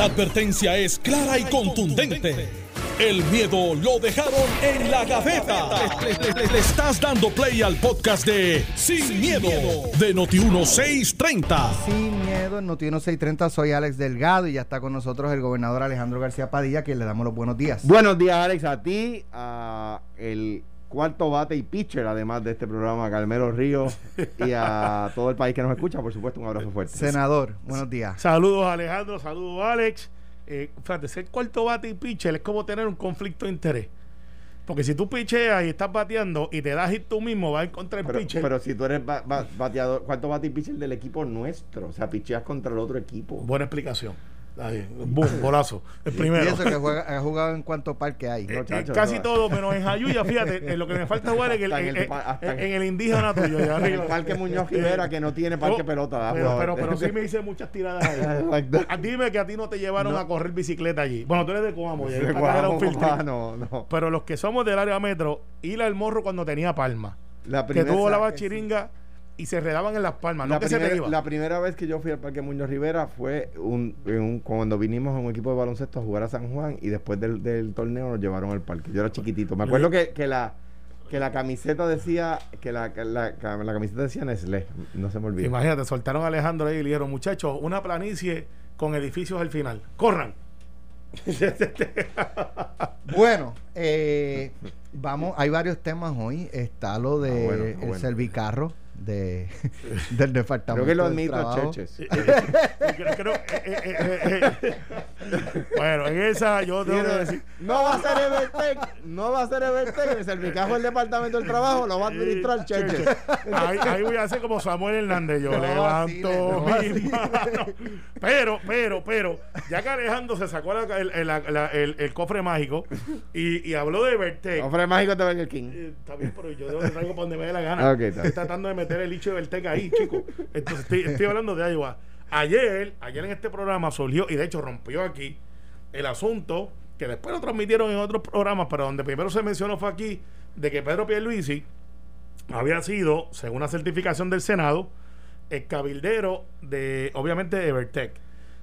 La advertencia es clara y contundente. El miedo lo dejaron en la gaveta. Le, le- le- le estás dando play al podcast de Sin, miedo, de Noti1630. Sin miedo, en Noti 630 soy Alex Delgado y ya está con nosotros el gobernador Alejandro García Padilla, quien le damos los buenos días. Buenos días, Alex, a ti, a el cuarto bate y pitcher, además de este programa, a Carmelo Ríos y a todo el país que nos escucha, por supuesto, un abrazo fuerte. Senador, buenos días. Saludos Alejandro, saludos Alex. Eh, fíjate, ser cuarto bate y pitcher es como tener un conflicto de interés. Porque si tú picheas y estás bateando y te das hit tú mismo, vas a encontrar el Pero, pitcher. pero si tú eres ba- ba- bateador, cuarto bate y pitcher del equipo nuestro, o sea, picheas contra el otro equipo. Buena explicación. Ahí, boom, golazo. El Y primero. eso que juega, ha jugado en cuántos parques hay. No, Eh, chacho, casi no. todo, menos en Jayuya, fíjate, eh, lo que me falta jugar es en el, en en, el en- indígena tuyo. allá En el. Parque Muñoz Rivera, que no tiene parque Oh, pelota. Pero, ¿verdad? pero, pero sí me hice muchas tiradas ahí. Ah, Dime que a ti no te llevaron No. a correr bicicleta allí. Bueno, tú eres de Coamo, Sí, era un no, no. Pero los que somos del área metro, ir al morro cuando tenía palma. La que tuvo la bachiringa y se redaban en las palmas. No La que se te primera, iba. la primera vez que yo fui al Parque Muñoz Rivera fue un, en un- cuando vinimos a un equipo de baloncesto a jugar a San Juan y después del, del torneo nos llevaron al parque. Yo era chiquitito. Me acuerdo que, que la que la camiseta decía que la, que la, que la camiseta decía Nestlé. No se me olvida. Imagínate, soltaron a Alejandro ahí y le dijeron, muchachos, una planicie con edificios al final. ¡Corran! Bueno, eh, vamos, hay varios temas hoy. Está lo de Ah, bueno, ah, el bueno. servicarro de, del departamento. Creo que lo admito. Cheches. Eh, eh, eh, eh, eh. bueno, en esa yo tengo que decir... No va a ser Evertech, no va a ser Evertech, el servicajo del Departamento del Trabajo lo va a administrar Cheches. Ahí, ahí voy a hacer como Samuel Hernández. Yo No, levanto así, no, mi mano. Pero, pero, pero, ya que Alejandro se sacó la- el, el- la- el- el cofre mágico y, y habló de Vertec. Ofre mágico de Burger King. Eh, Está bien, pero yo lo traigo para donde me dé la gana. Ok, está. Estoy tratando de meter el hecho de Verteca ahí, chico. Entonces estoy, estoy hablando de Iowa. Ayer, ayer en este programa surgió, y de hecho rompió aquí, el asunto que después lo transmitieron en otros programas, pero donde primero se mencionó fue aquí, de que Pedro Pierluisi había sido, según la certificación del Senado, el cabildero de, obviamente, de Evertec.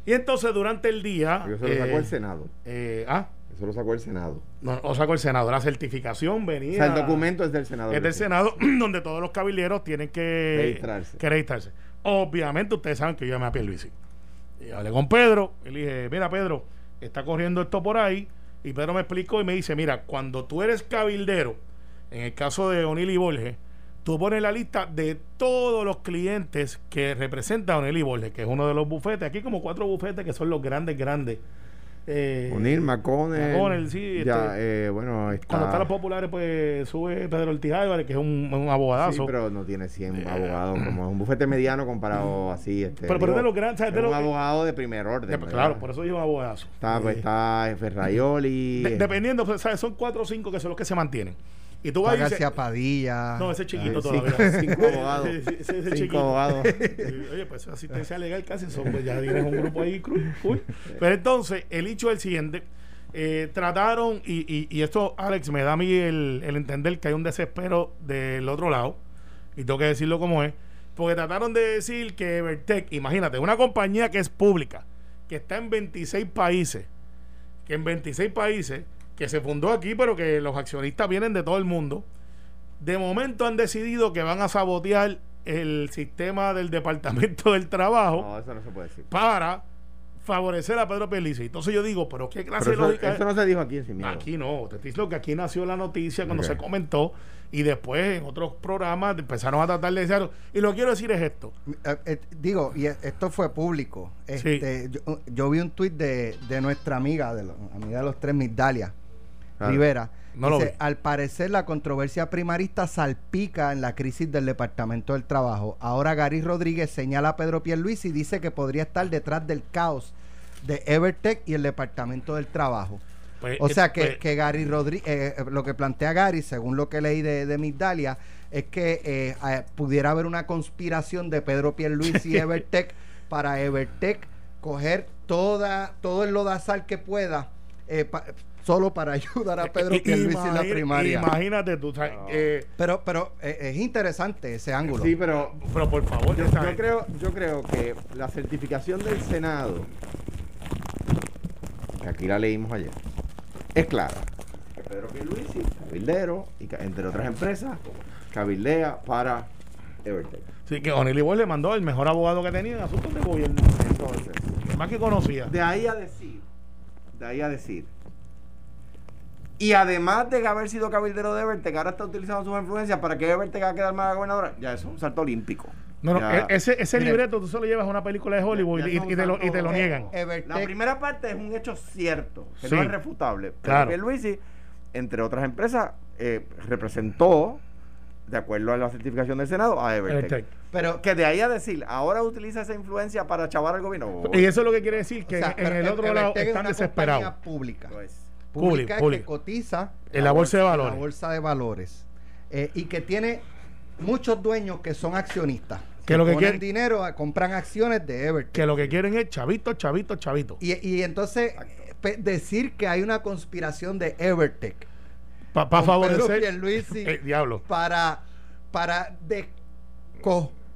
Y entonces durante el día... Porque eso lo sacó eh, el Senado. eh, ah, Eso lo sacó el Senado. no, o sacó el Senado. La certificación venía... O sea, el documento es del Senado. Es del Senado, donde todos los cabilderos tienen que Registrarse. que registrarse. Obviamente, ustedes saben que yo llamé a Pierluisi. Y hablé con Pedro. Y le dije: Mira, Pedro, está corriendo esto por ahí. Y Pedro me explicó y me dice: Mira, cuando tú eres cabildero, en el caso de O'Neill y Borges, tú pones la lista de todos los clientes que representa O'Neill y Borges, que es uno de los bufetes. Aquí, hay como cuatro bufetes que son los grandes, grandes. Eh, Unir, McConnell. McConnell, sí, Ya, este, eh, bueno, está. Cuando están los populares, pues sube Pedro Ortiz Álvarez, que es un, un Sí, abogadazo. pero no tiene 100 abogados, como es un bufete mediano comparado así. Este, Pero- pero de los grandes, es un los- abogado de primer orden. De- ¿verdad? claro, por eso digo abogadazo. Está, pues, Eh, está Ferraioli. de- eh, dependiendo, pues, ¿sabes? son cuatro o cinco que son los que se mantienen. Y tú vas y dices, Padilla. No, ese es chiquito todavía. cinco- abogados. Ese es Cinco abogados. Oye, pues asistencia legal casi son, pues ya tienes un grupo ahí. cru- uy. Pero entonces, el hecho es el siguiente. eh, trataron, y, y, y esto, Alex, me da a mí el, el entender que hay un desespero del otro lado, y tengo que decirlo como es, porque trataron de decir que Evertech, imagínate, una compañía que es pública, que está en 26 países, que en 26 países, que se fundó aquí, pero que los accionistas vienen de todo el mundo, de momento han decidido que van a sabotear el sistema del Departamento del Trabajo No, eso no se puede decir. para favorecer a Pedro Pelici. Entonces yo digo, pero qué clase Pero de lógica eso es? no se dijo aquí en Sin Miedo. Aquí no, te estoy diciendo que aquí nació la noticia cuando se comentó y después en otros programas empezaron a tratar de decir y lo que quiero decir es esto. Eh, eh, digo, y e- esto fue público. Este, yo, yo vi un tuit de, de nuestra amiga, de la amiga de los tres, Migdalia Claro. Rivera. No Dice, al parecer la controversia primarista salpica en la crisis del Departamento del Trabajo. Ahora Gary Rodríguez señala a Pedro Pierluisi y dice que podría estar detrás del caos de Evertech y el Departamento del Trabajo. Pues, O sea eh, que, pues, que Gary Rodríguez, lo que plantea Gary, según lo que leí de, de Migdalia, es que eh, eh, pudiera haber una conspiración de Pedro Pierluisi y Evertech para Evertech coger toda, todo el lodazal que pueda eh, pa- solo para ayudar a Pedro i- Pierluisi en la primaria. Imagínate tú, eh, Pero, pero eh, es interesante ese ángulo. Sí, pero pero por favor, yo, creo, yo creo que la certificación del Senado que aquí la leímos ayer, es clara. Que Pedro Pierluisi, cabildero, y entre otras empresas, cabildea para Evertech. Sí, que O'Neill Boy le mandó el mejor abogado que tenía en asuntos de gobierno. Entonces, Más que conocía. de ahí a decir, de ahí a decir, y además de haber sido cabildero de Evertech, ahora está utilizando sus influencias para que Evertech haga quedar mal a la gobernadora, ya eso es un salto olímpico. No, no, Ya. e- ese, ese Mire. libreto tú solo llevas a una película de Hollywood Ya- y, ya son y te lo, y te lo niegan. Eh, La primera parte es un hecho cierto, que Sí. no es refutable. Claro. Pero Luisi, entre otras empresas, eh, representó, de acuerdo a la certificación del Senado, a Evertech. Evertech. pero Que de ahí a decir, ahora utiliza esa influencia para chavar al gobierno. Y eso es lo que quiere decir que o sea, en, en el otro lado Evertech es están una desesperados. pública. Lo es. Pública Pública. que cotiza En la bolsa de en valores. la bolsa de valores eh, y que tiene muchos dueños que son accionistas Que lo que ponen quiere- dinero a- compran acciones de Evertech Que lo que quieren es chavito, chavito, chavito. y, y entonces decir que hay una conspiración de Evertech Para favorecer. Eh, diablo. para para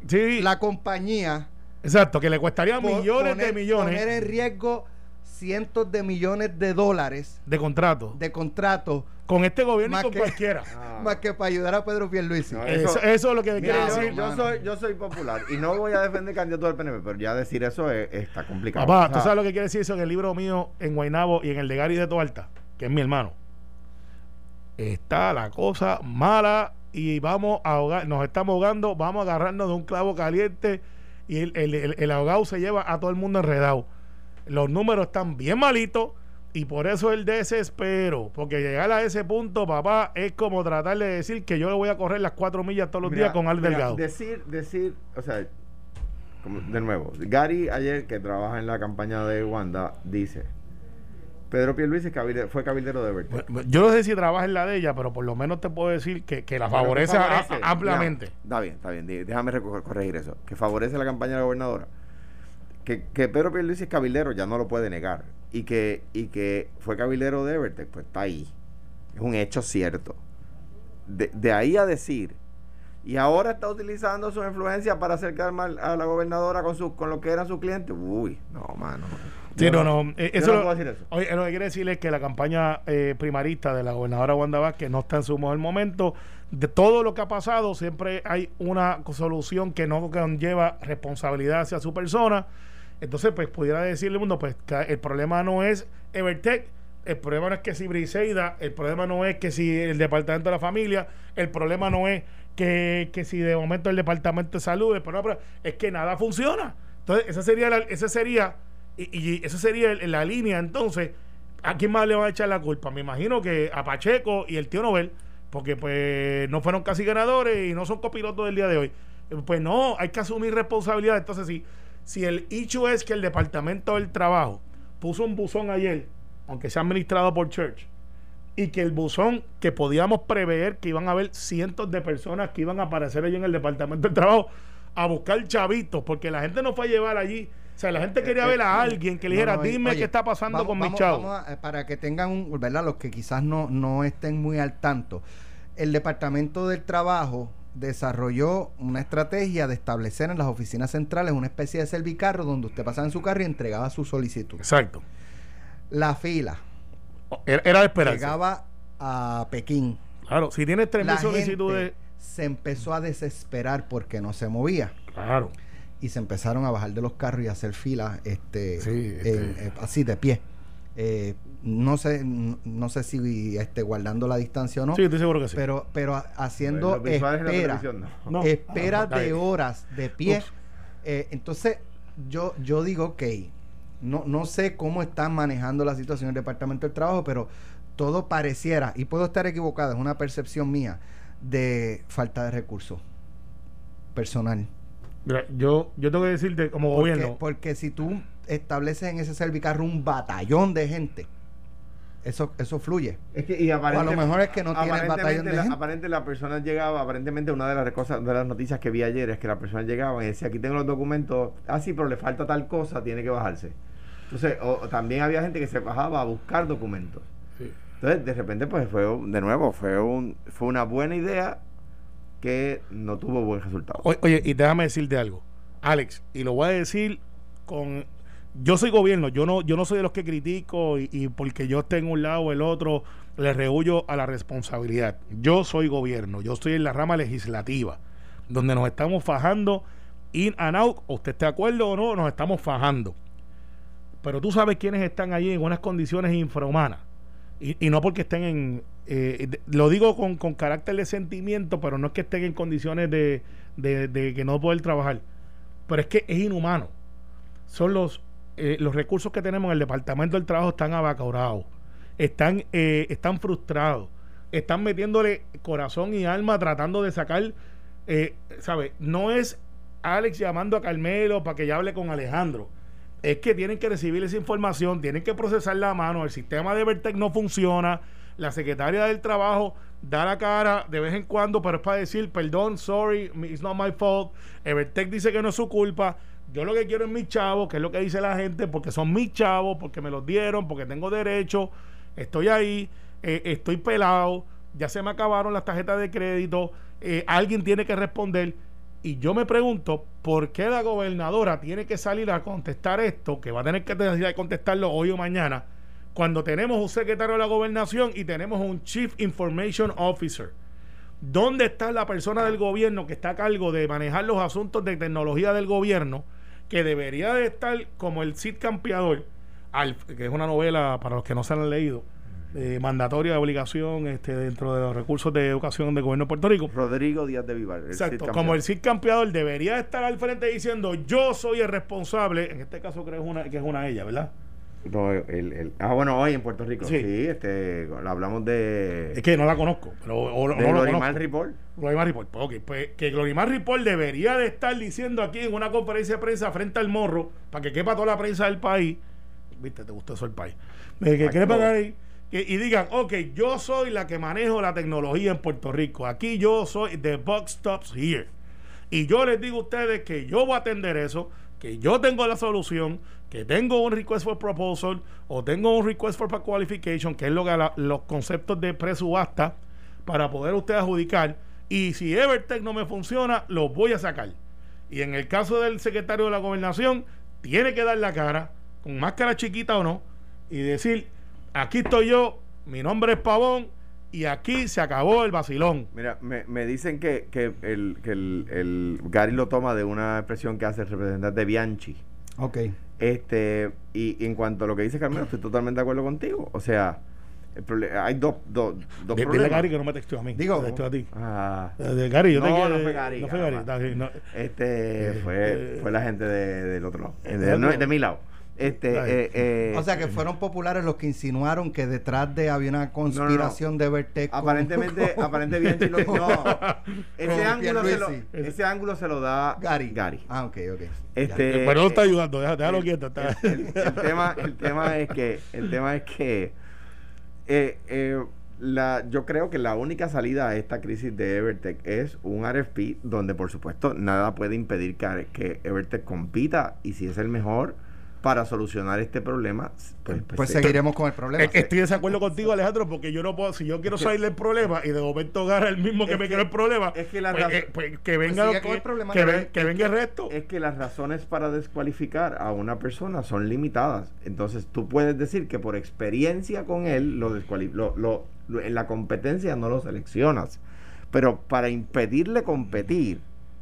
Sí, la compañía exacto, que le costaría millones poner- de millones poner en riesgo cientos de millones de dólares de contrato. de contratos con este gobierno y más con que- cualquiera. Ah. más que para ayudar a Pedro Pierluisi No, Eso, eso- eso es lo que Mira, quiere decir. yo soy, yo soy popular y no voy a defender candidato del PNP, pero ya decir eso es- está complicado. Papá, O ¿tú sabes lo que quiere decir eso en el libro mío en Guaynabo y en el de Gary de Toalta? Que es mi hermano. Está la cosa mala y vamos a ahogar, nos estamos ahogando, vamos a agarrarnos de un clavo caliente y el, el, el- el ahogado se lleva a todo el mundo enredado. Los números están bien malitos y por eso el desespero. Porque llegar a ese punto, papá, es como tratar de decir que yo le voy a correr las cuatro millas todos los mira, días con Al mira, Delgado. Decir, decir, o sea, como- de nuevo, Gary ayer que trabaja en la campaña de Wanda dice, Pedro Pierluisi cabilde- fue cabildero de. Bueno, Yo no sé si trabaja en la de ella, pero por lo menos te puedo decir que, que la favorece, favorece, a- ampliamente. ya, está bien, está bien. Déjame corregir eso. Que favorece la campaña de la gobernadora. Que, que Pedro Pierluisi es cabildero ya no lo puede negar. Y que, y que fue cabildero de Evertech, pues está ahí. Es un hecho cierto. De, de ahí a decir. Y ahora está utilizando su influencia para acercar mal a la gobernadora con su, con lo que eran sus clientes. Uy, no, mano. Sí, no, no. eh, eso no lo- puedo decir eso. Oye, lo que quiere decir es que la campaña eh, primarista de la gobernadora Wanda Vázquez no está en su mejor momento. De todo lo que ha pasado, siempre hay una solución que no conlleva responsabilidad hacia su persona. Entonces, pues pudiera decirle mundo, pues el problema no es Evertech, el problema no es que si Briseida, el problema no es que si el departamento de la familia, el problema no es que, que si de momento el departamento de salud, el problema es que nada funciona. Entonces, esa sería la, esa sería y, y esa sería la línea entonces ¿a quién más le van a echar la culpa? me imagino que a Pacheco y el tío Nobel porque pues no fueron casi ganadores y no son copilotos del día de hoy pues no, hay que asumir responsabilidad entonces si, si el hecho es que el departamento del trabajo puso un buzón ayer aunque sea administrado por Church y que el buzón que podíamos prever que iban a haber cientos de personas que iban a aparecer allí en el departamento del trabajo a buscar chavitos, porque la gente no fue a llevar allí. O sea, la gente quería ver a alguien que le dijera, No, no, y- dime oye, qué está pasando vamos- con mis vamos- chavos. vamos a- eh, para que tengan un, ¿verdad? Los que quizás no, no estén muy al tanto. El Departamento del Trabajo desarrolló una estrategia de establecer en las oficinas centrales una especie de servicarro donde usted pasaba en su carro y entregaba su solicitud. Exacto. La fila Era, era de esperanza. llegaba a Pekín. Claro, si tienes tres mil La solicitudes. gente se empezó a desesperar porque no se movía. Claro. y se empezaron a bajar de los carros y a hacer filas este, Sí, este- eh, así de pie Eh, no sé no sé si este guardando la distancia o no Sí, estoy seguro que sí. pero pero ha- haciendo la espera televisión, no. No. espera Ah, está de horas de pie. Eh, entonces yo yo digo ok no no sé cómo están manejando la situación el departamento del trabajo pero todo pareciera y puedo estar equivocado es una percepción mía de falta de recursos personal Mira, yo, yo tengo que decirte, como porque, gobierno, porque si tú estableces en ese servicarro un batallón de gente, eso, eso fluye. Es que, y a lo mejor es que no tiene el aparentemente batallón de la, gente. aparente la persona llegaba, aparentemente una de las cosas, de las noticias que vi ayer es que la persona llegaba y decía, aquí tengo los documentos, ah sí, pero le falta tal cosa, tiene que bajarse. Entonces, o, o también había gente que se bajaba a buscar documentos. Sí. Entonces, de repente, pues fue, de nuevo, fue un fue una buena idea que no tuvo buen resultado. Oye, y déjame decirte algo, Alex, y lo voy a decir con yo soy gobierno, yo no, yo no soy de los que critico y, porque yo esté en un lado o el otro, le rehuyo a la responsabilidad. Yo soy gobierno, yo estoy en la rama legislativa, donde nos estamos fajando in and out, usted esté de acuerdo o no, nos estamos fajando. Pero tú sabes quiénes están allí en unas condiciones infrahumanas. Y, no porque estén en, eh, lo digo con, carácter de sentimiento, pero no es que estén en condiciones de, de que no poder trabajar. Pero es que es inhumano. Son los, eh, los recursos que tenemos en el Departamento del Trabajo están abacaurados, están, eh, están frustrados, están metiéndole corazón y alma tratando de sacar, eh, ¿sabes? No es Alex llamando a Carmelo para que ya hable con Alejandro. Es que tienen que recibir esa información, tienen que procesarla a mano, el sistema de Vertec no funciona, la secretaria del trabajo da la cara de vez en cuando, pero es para decir, perdón, sorry, it's not my fault, Evertec dice que no es su culpa, yo lo que quiero es mis chavos, que es lo que dice la gente, porque son mis chavos, porque me los dieron, porque tengo derecho, estoy ahí, eh, estoy pelado, ya se me acabaron las tarjetas de crédito, eh, alguien tiene que responder. Y yo me pregunto, ¿por qué la gobernadora tiene que salir a contestar esto, que va a tener que contestarlo hoy o mañana, cuando tenemos un secretario de la gobernación y tenemos un Chief Information Officer? ¿Dónde está la persona del gobierno que está a cargo de manejar los asuntos de tecnología del gobierno, que debería de estar como el Cid Campeador, al- que es una novela para los que no se la han leído, eh, mandatoria de obligación este, dentro de los recursos de educación del gobierno de Puerto Rico? Rodrigo Díaz de Vivar. Exacto, como el Cid campeador debería estar al frente diciendo yo soy el responsable, en este caso creo que es una, que es una ella, ¿verdad? No, el, el- ah, bueno, hoy en Puerto Rico. Sí. Sí, este, hablamos de. Es que no la conozco, pero o, de no lo Glorimar. Ripoll. Glorimar Ripoll. Pues, ok, pues que Glorimar Ripoll debería de estar diciendo aquí en una conferencia de prensa frente al morro, para que quepa toda la prensa del país, viste, te gustó eso el país, Eh, que quepa no. ahí, que- y digan, ok, yo soy la que manejo la tecnología en Puerto Rico, aquí yo soy, the buck stops here. Y yo les digo a ustedes que yo voy a atender eso, que yo tengo la solución, que tengo un request for proposal o tengo un request for qualification, que es lo que la- los conceptos de presubasta para poder usted adjudicar. Y si Evertech no me funciona, los voy a sacar. Y en el caso del secretario de la gobernación, tiene que dar la cara, con máscara chiquita o no, y decir, aquí estoy yo, mi nombre es Pavón, y aquí se acabó el vacilón. Mira, me, me dicen que, que, el, que el, el Gary lo toma de una expresión que hace el representante Bianchi. Ok. Este, y, y en cuanto a lo que dice Carmelo, estoy totalmente de acuerdo contigo. O sea, el hay dos, dos, dos Dile a problemas. Gary que no me texteó a mí. Digo- me texteó a ti. Ah, Eh, de Gary, yo te No, quiero. no fue Gary, No fue Gary. no. este Eh, fue, eh, fue la gente de- del otro lado, de, no, no. de mi lado. Este, eh, eh, O sea que fueron populares los que insinuaron que detrás de había una conspiración de Vertec. con- aparentemente, con- aparentemente lo, no, ese ángulo se lo, Pierluisi. ese ángulo se lo da Gary. Gary. Ah, ok, ok. Este, Eh, pero no está eh, ayudando, déjalo, déjalo el- quieto. está- el, el- el tema, el tema es que, el tema es que eh, eh, la, yo creo que la única salida a esta crisis de Evertech es un RFP donde por supuesto nada puede impedir que, que Evertech compita y si es el mejor para solucionar este problema, pues, Pues se- seguiremos con el problema. Que estoy de desacuerdo contigo, Alejandro, porque yo no puedo, si yo quiero salir del problema y de momento agarra el mismo que Es me que- creó el problema, es que la pues, eh, pues, que venga con el problema. que, Pero ven- que venga el resto. es que las razones para descualificar a una persona son limitadas. Entonces tú puedes decir que por experiencia con él lo, lo, lo- lo- en la competencia no lo seleccionas. Pero para impedirle competir,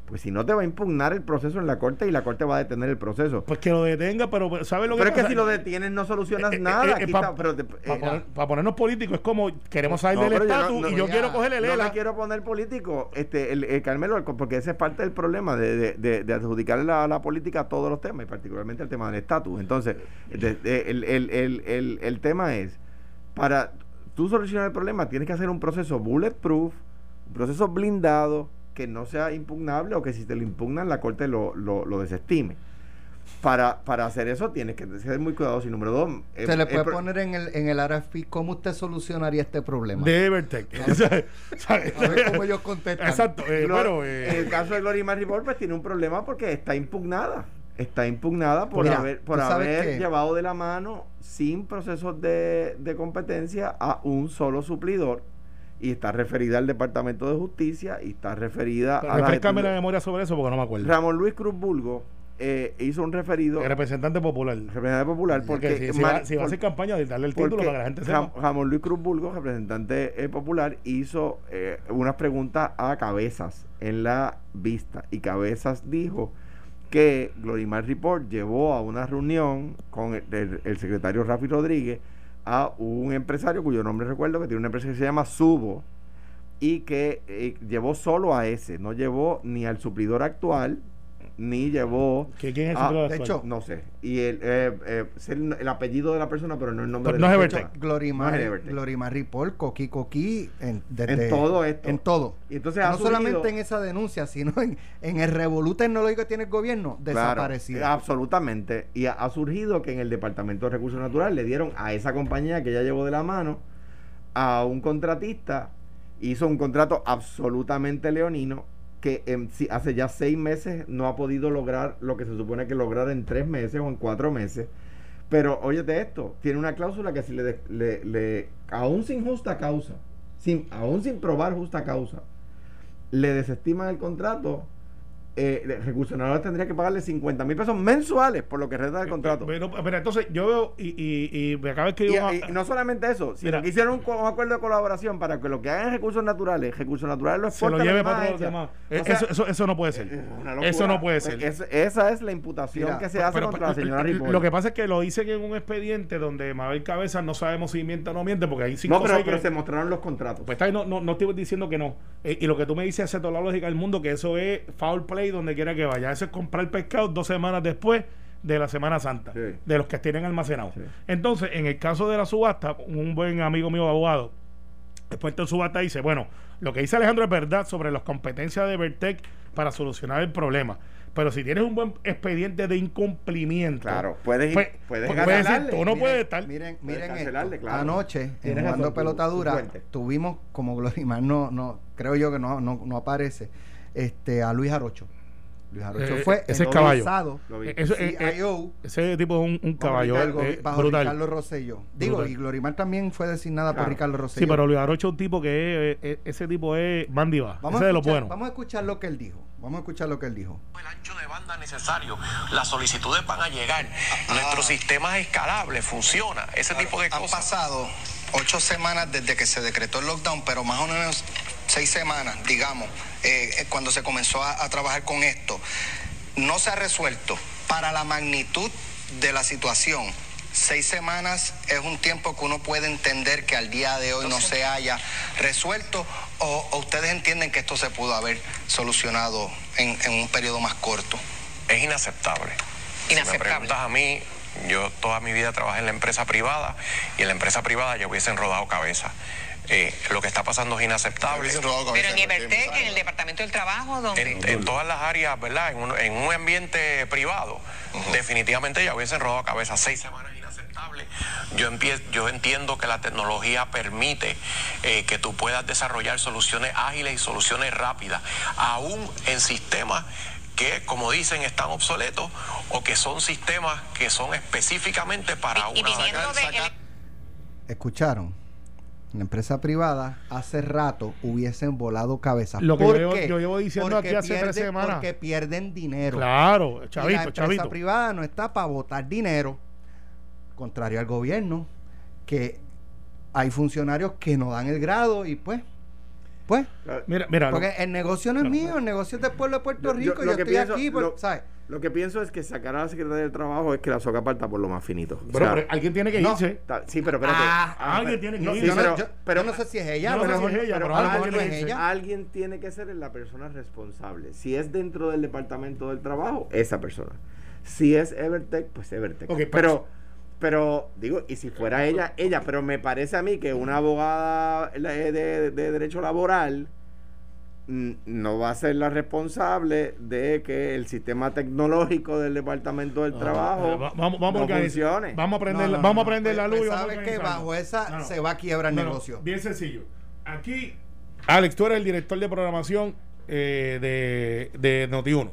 pues si no te va a impugnar el proceso en la corte y la corte va a detener el proceso. Pues que lo detenga, pero ¿sabes lo que Pero es que si lo detienes no solucionas Eh, eh, nada. eh, pa- pero te- Para eh, poner- pa ponernos políticos es como queremos salir No, del pero no- estatus no- y yo ya, quiero cogerle no lela. me quiero poner político, este, el, el Carmelo, porque ese es parte del problema de, de, de, de adjudicarle la, la política a todos los temas, y particularmente el tema del estatus. Entonces, el, el, el, el, el tema es, para tú solucionar el problema, tienes que hacer un proceso bulletproof, un proceso blindado, que no sea impugnable o que si te lo impugnan la corte lo, lo, lo desestime. Para, para hacer eso tienes que ser muy cuidadoso. Y número dos, Se le puede poner en el, en el RFP cómo usted solucionaría este problema. de Evertech. O sea, ¿sabes? A ver cómo ellos contestan. Exacto. eh, bueno, en eh, el caso de Gloria Maribor, pues tiene un problema porque está impugnada. Está impugnada por Mira, haber, por ¿tú sabes haber llevado de la mano sin procesos de, de competencia a un solo suplidor. Y está referida al Departamento de Justicia y está referida a la refrescame la gestión- memoria sobre eso porque no me acuerdo. Ramón Luis Cruz Bulgo eh, hizo un referido, El representante popular. representante popular, porque Porque si, si va, si va a hacer campaña, de darle el título para que la gente sepa. Ram- Ramón Luis Cruz Burgos, representante eh, popular, hizo eh, unas preguntas a Cabezas en la vista. Y Cabezas dijo que Glorimar Report llevó a una reunión con el, el- el secretario Rafi Rodríguez a un empresario cuyo nombre recuerdo que tiene una empresa que se llama Subo y que eh, llevó solo a ese, no llevó ni al suplidor actual ni llevó ¿Que ¿Quién es el Ah, de actual? hecho, no sé. Y el, eh, eh, sé el, el apellido de la persona, pero no el nombre Pero de no la es persona. Glorimar, es. Glorimar Ripoll, Coqui Coqui, en, desde- En todo esto. En todo. Y entonces no solamente en esa denuncia, sino en, en el revolú tecnológico que tiene el gobierno, desaparecido. absolutamente. Y ha, ha surgido que en el Departamento de Recursos Naturales le dieron a esa compañía que ya llevó de la mano a un contratista, hizo un contrato absolutamente leonino que en- si- hace ya seis meses no ha podido lograr lo que se supone que lograr en tres meses o en cuatro meses. Pero óyete esto, tiene una cláusula que si le, le, le- aún sin justa causa, sin, aún sin probar justa causa, le desestiman el contrato, eh, el Recursos Naturales tendría que pagarle 50 mil pesos mensuales por lo que resta del contrato. Pero, pero entonces yo veo y, y, y me acaba de Y, escribir y no solamente eso, sino Mira. que hicieron un, acuerdo de colaboración para que lo que hagan recursos naturales, recursos naturales lo se lo lleve para todos los demás. O Eh, sea, eso, eso, eso no puede es ser. Eso no puede ser. Es- esa es la imputación Mira, que se hace Pero, contra la pero, señora Ripoll. lo que pasa es que lo dicen en un expediente donde Mabel Cabeza no sabemos si miente o no miente, porque hay cinco no, pero, pero que- se mostraron los contratos. Pues está ahí, no, no, no estoy diciendo que no. Eh, y lo que tú me dices hace toda la lógica del mundo, que eso es foul play donde quiera que vaya. Eso es comprar pescado dos semanas después de la Semana Santa, Sí. de los que tienen almacenado. Sí. Entonces, en el caso de la subasta, un buen amigo mío abogado, después de subasta dice, bueno, lo que dice Alejandro es verdad sobre las competencias de Vertec para solucionar el problema. Pero si tienes un buen expediente de incumplimiento, Claro, puedes ir- pues, puedes pues, puedes decir, cancelarle. tú no Miren, puedes estar. Miren, miren cancelarle, esto. claro. Anoche, en jugando pelota dura, tuvimos, como Glorimar no, no, creo yo que no, no, no aparece, este, a Luis Arocho. Luis Arocho Eh, fue ese es caballo. Eh, eso, eh, eh, CIO ese tipo es un, un caballo eh, Ricardo, bajo brutal. Ricardo Rosselló. Digo, Brutal. y Glorimar también fue designada Claro. por Ricardo Rosselló. Sí, pero Luis Arocho es un tipo que es, eh, ese tipo es mandiva. vamos Ese a, de los escuchar, buenos. vamos a escuchar lo que él dijo. Vamos a escuchar lo que él dijo. el ancho de banda necesario. Las solicitudes van a llegar. Nuestro sistema es escalable, funciona. Ese tipo de Han cosas. pasado ocho semanas desde que se decretó el lockdown, pero más o menos seis semanas, digamos, eh, eh, cuando se comenzó a, a trabajar con esto. No se ha resuelto. Para la magnitud de la situación, seis semanas es un tiempo que uno puede entender que al día de hoy no se haya resuelto o, o ustedes entienden que esto se pudo haber solucionado en, en un periodo más corto. Es inaceptable. Si me Inaceptable. preguntas a mí, yo toda mi vida trabajé en la empresa privada y en la empresa privada ya hubiesen rodado cabeza. Eh, lo que está pasando es inaceptable. Pero en Evertec, en el Departamento del Trabajo, donde... En, en todas las áreas, ¿verdad? En un, en un ambiente privado, definitivamente ya hubiesen rodado cabeza. Seis semanas inaceptable. Yo, empie- yo entiendo que la tecnología permite eh, que tú puedas desarrollar soluciones ágiles y soluciones rápidas, aún en sistemas que, como dicen, están obsoletos o que son sistemas que son específicamente para y, y una... de... el- ¿Escucharon? La empresa privada, hace rato hubiesen volado cabezas. Lo que ¿Por yo llevo- qué? yo llevo diciendo Porque aquí hace tres pierden- semanas. Porque pierden dinero. Claro, y la chavito, empresa chavito. privada no está para votar dinero. Contrario al gobierno, que hay funcionarios que no dan el grado y pues, pues. Mira, mira. lo- Porque el negocio no es mío, el negocio es del pueblo de Puerto Yo- yo Rico. Yo, que estoy pienso- aquí, por, lo- ¿sabes? Lo que pienso es que sacar a la secretaria del trabajo es que la soca parta por lo más finito. O Pero, sea, pero alguien tiene que irse. sí, pero espérate. Ah, alguien tiene que no, ir. sí, yo, no- pero, yo- pero- yo no sé si es ella, yo no sé pero, si es ella, pero pero a lo alguien mejor no tiene es que ella. Alguien tiene que ser la persona responsable. Si es dentro del departamento del trabajo, esa persona. Si es Evertech, pues Evertech. Ok, pues- pero, pero, digo, y si fuera ella, ella, pero me parece a mí que una abogada de, de- de derecho laboral no va a ser la responsable de que el sistema tecnológico del departamento del Ah, trabajo eh, va- vamos, vamos no funcione. Vamos a prender, No, la- no, vamos a prender la luz. pues sabes que bajo esa se va a quiebrar el negocio. bien sencillo. Aquí, Alex, tú eres el director de programación eh, de, de Noti1.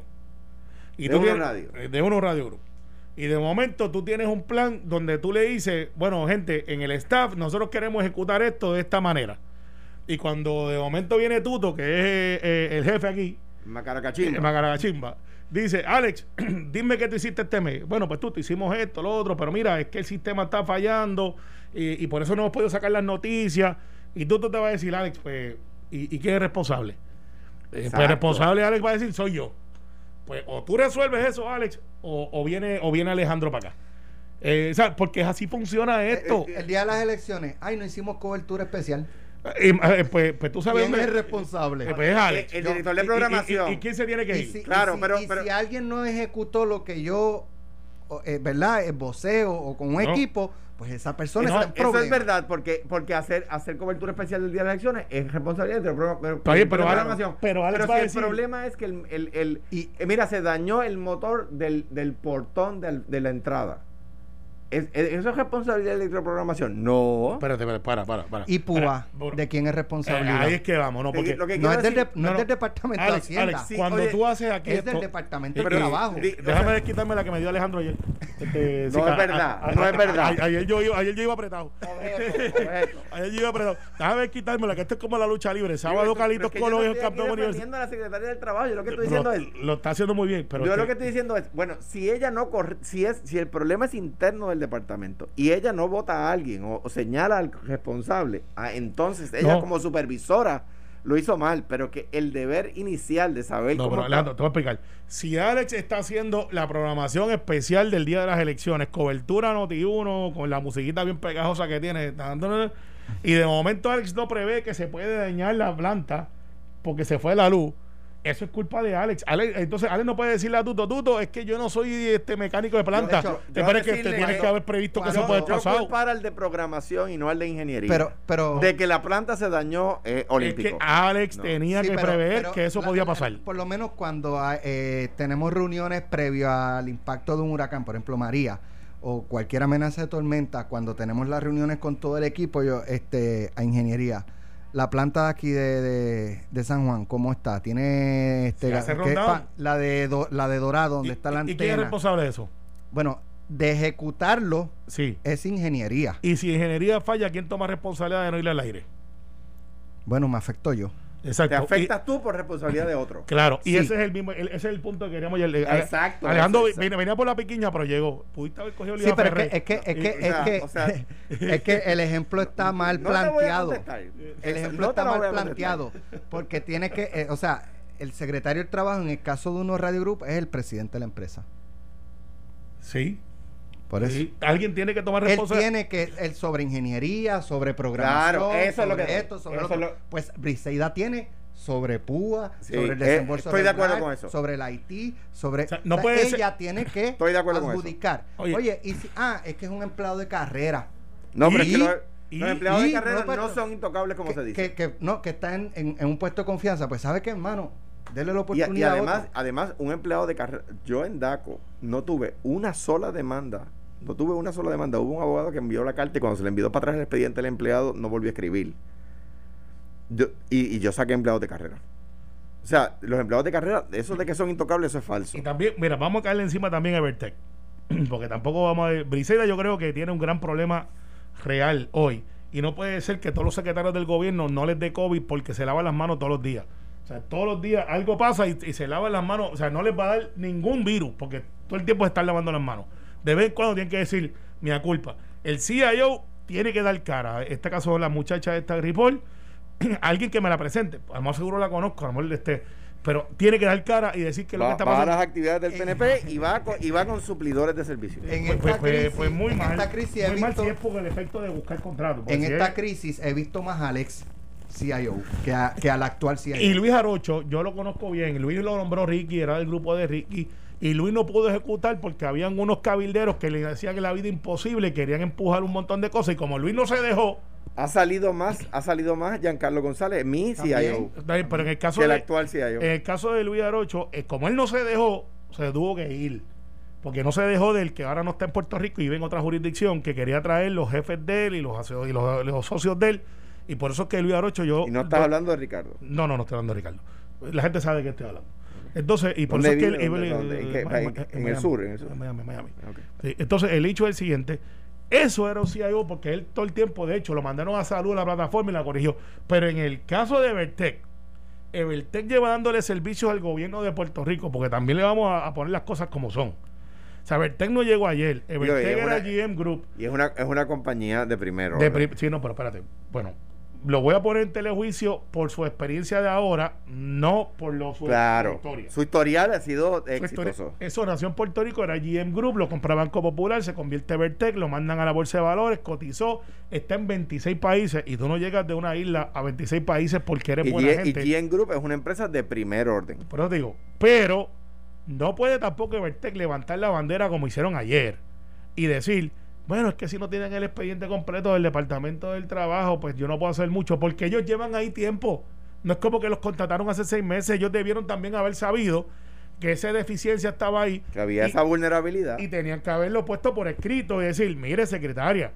Y De tú Uno Radio. eh, De Uno Radio Group. Y de momento tú tienes un plan donde tú le dices, bueno, gente, en el staff nosotros queremos ejecutar esto de esta manera. Y cuando de momento viene Tuto, que es eh, el jefe aquí, Macaracachimba. eh, Macaragachimba, Dice, Alex, dime qué tú hiciste este mes. Bueno, pues tú te hicimos esto, lo otro, pero mira, es que el sistema está fallando y, y por eso no hemos podido sacar las noticias. Y tú te vas a decir, Alex, pues, ¿y, y quién es responsable? Eh, pues responsable Alex va a decir, soy yo. Pues o tú resuelves eso, Alex, o, o viene, o viene Alejandro para acá. Eh, o sea, porque así funciona esto. El, el día de las elecciones, ay, no hicimos cobertura especial. Eh, eh, pues, pues tú sabes. ¿Quién es el responsable? eh, pues es Alex. El director de ¿Y- y- programación. ¿Y, y quién se tiene que Y ir? si, Claro, y si- pero- y pero- si alguien no ejecutó lo que yo, eh, ¿verdad? El voceo o con un No. equipo, pues esa persona No, está en Eso es verdad, porque, porque hacer, hacer cobertura especial del día de las elecciones es responsabilidad del pro- pero, pero de Alex- pero Alex si el problema es que el, el, el- Y- eh, mira, se dañó el motor del, del portón del- de la entrada. ¿Es, es- ¿Eso es responsabilidad de electroprogramación? No. Espérate, espérate, para, para, para. Y PUA, ¿de quién es eh, responsabilidad? ahí es que vamos, ¿no? Porque que no es del, decir- de- no no, es del Departamento de Alex, Hacienda. Alex, Sí, cuando oye, tú haces aquí es esto, del Departamento Eh, de eh, Trabajo. di- Déjame desquitarme la que me dio Alejandro ayer. Este, No es a- verdad, a- no a- es verdad. a- Ayer yo, iba- ayer yo iba apretado. Correcto, correcto. Ayer yo iba apretado. Déjame quitármela, que esto es como la lucha libre. Sábado es yo Colón es el campeón a la secretaria del trabajo. Yo lo que estoy diciendo es. Lo está haciendo muy bien, pero yo es lo que- estoy diciendo es, bueno, si ella no corre, si es, si el problema es interno del departamento y ella no vota a alguien o, o señala al responsable, ah, entonces ella No. como supervisora lo hizo mal, pero que el deber inicial de saber No, cómo pero te voy a explicar. Si Alex está haciendo la programación especial del día de las elecciones, cobertura Noti1, con la musiquita bien pegajosa que tiene, y de momento Alex no prevé que se puede dañar la planta porque se fue la luz, eso es culpa de Alex. Alex- entonces Alex no puede decirle a Tuto, Tuto, es que yo no soy este mecánico de planta. hecho, te yo parece que te tienes que que haber previsto que eso puede yo pasar. culpar al de programación y no al de ingeniería. Pero, pero, de que la planta se dañó eh, Es olímpico. que Alex No. tenía sí, que pero- prever pero que eso la- podía la- pasar. Por lo menos cuando eh, tenemos reuniones previo al impacto de un huracán, por ejemplo María, o cualquier amenaza de tormenta, cuando tenemos las reuniones con todo el equipo, yo, este, a ingeniería, la planta de aquí de, de, de San Juan, ¿cómo está? Tiene este, ¿Se hace ¿qué rondado? pa- la de do- la de Dorado, donde ¿Y- está la y- ¿Y quién es antena. responsable de eso? Bueno, de ejecutarlo Sí. es ingeniería. Y si ingeniería falla, ¿quién toma responsabilidad de no ir al aire? Bueno, me afectó yo. Exacto. Te Y- afectas tú por responsabilidad de otro. claro, y Sí. ese es el mismo, el- ese es el punto que queríamos ayer. Exacto, Alejandro venía, venía por la piquiña, pero llegó. Pudiste haber cogido Sí, Liga pero es que, es que, es Y- que, o es sea, que, o sea- es que el ejemplo está mal No te voy a planteado. El ejemplo no está mal planteado. Porque tiene que, eh, o sea, el secretario del trabajo en el caso de unos Radio Group es el presidente de la empresa. Sí. Por eso. Alguien tiene que tomar Él responsabilidad. tiene que, el sobre ingeniería, sobre programación, Claro, eso es lo sobre que- esto, sobre eso lo Pues Briseida tiene sobre PUA, Sí, sobre el eh, desembolso estoy de acuerdo regular, con eso. sobre el IT, sobre O sea, no puede ser- ella tiene que Estoy de acuerdo con eso. adjudicar. Oye. Oye, y si ah, es que es un empleado de carrera. No, pero es que los, y- los empleados y- de carrera no, son intocables como que, se dice. que, que- no, que está en, en- en un puesto de confianza, pues sabe que hermano, dele la y, oportunidad. y a además, otro. además, un empleado de carrera, yo en DACO no tuve una sola demanda, no tuve una sola demanda. Hubo un abogado que envió la carta y cuando se le envió para atrás el expediente al empleado no volvió a escribir. Yo- y, y yo saqué empleados de carrera. O sea, los empleados de carrera, eso de que son intocables, eso es falso. Y también, mira, vamos a caerle encima también a Evertech. Porque tampoco vamos a. Briseida yo creo que tiene un gran problema real hoy. Y no puede ser que todos los secretarios del gobierno no les dé COVID porque se lavan las manos todos los días. O sea, todos los días algo pasa y, y se lavan las manos. O sea, no les va a dar ningún virus porque todo el tiempo se están lavando las manos. De vez en cuando tienen que decir, mía culpa. El CIO tiene que dar cara. En este caso, la muchacha de esta Ripoll, alguien que me la presente. A lo mejor seguro la conozco, a lo mejor este. Pero tiene que dar cara y decir que lo que Va, está va a pasando. las actividades del PNP y va con, y va con suplidores de servicio. En Pues, esta pues, pues, crisis, pues muy en mal. esta crisis he mal visto- si es por el efecto de buscar contrato. porque en si esta es- crisis he visto más a Alex CIO que, a- que al actual CIO. Y Luis Arocho, yo lo conozco bien. Luis lo nombró Ricky, era del grupo de Ricky. Y Luis no pudo ejecutar porque habían unos cabilderos que le decían que la vida imposible, querían empujar un montón de cosas. Y como Luis no se dejó, Ha salido más, ha salido más Giancarlo González, mi. CIO, pero en el caso de, actual CIO. en el caso de Luis Arocho, eh, como él no se dejó, se tuvo que ir. Porque no se dejó del que ahora no está en Puerto Rico y vive en otra jurisdicción, que quería traer los jefes de él y los, y los, los socios de él. Y por eso es que Luis Arocho yo... y no estás yo- hablando de Ricardo. No, no, no estoy hablando de Ricardo. La gente sabe de qué estoy hablando. Entonces, y por ¿Dónde eso es que. ¿En el sur, en el sur? en Miami, Miami. Sí, entonces, el hecho es el siguiente. Eso era un CIO porque él todo el tiempo, de hecho, lo mandaron a salud a la plataforma y la corrigió. Pero en el caso de Vertec, Evertech lleva dándole servicios al gobierno de Puerto Rico, porque también le vamos a, a poner las cosas como son. O sea, Evertech no llegó ayer. Evertech es era una- GM Group. Y es una, es una compañía de primero. De orden. pri- sí, no, pero espérate. Bueno, lo voy a poner en telejuicio por su experiencia de ahora, no por lo su, Claro. historia. Su historial ha sido exitoso. Eso nació en Puerto Rico, era GM Group, lo compra Banco Popular, se convierte en Evertech, lo mandan a la bolsa de valores, cotizó, está en 26 países y tú no llegas de una isla a 26 países porque eres Y, buena G- y gente. GN Group es una empresa de primer orden. Por eso te digo, pero no puede tampoco Evertech levantar la bandera como hicieron ayer y decir, bueno, es que si no tienen el expediente completo del Departamento del Trabajo, pues yo no puedo hacer mucho, porque ellos llevan ahí tiempo. No es como que los contrataron hace seis meses, ellos debieron también haber sabido que esa deficiencia estaba ahí Que había Y- esa vulnerabilidad. y tenían que haberlo puesto por escrito y decir, mire secretaria,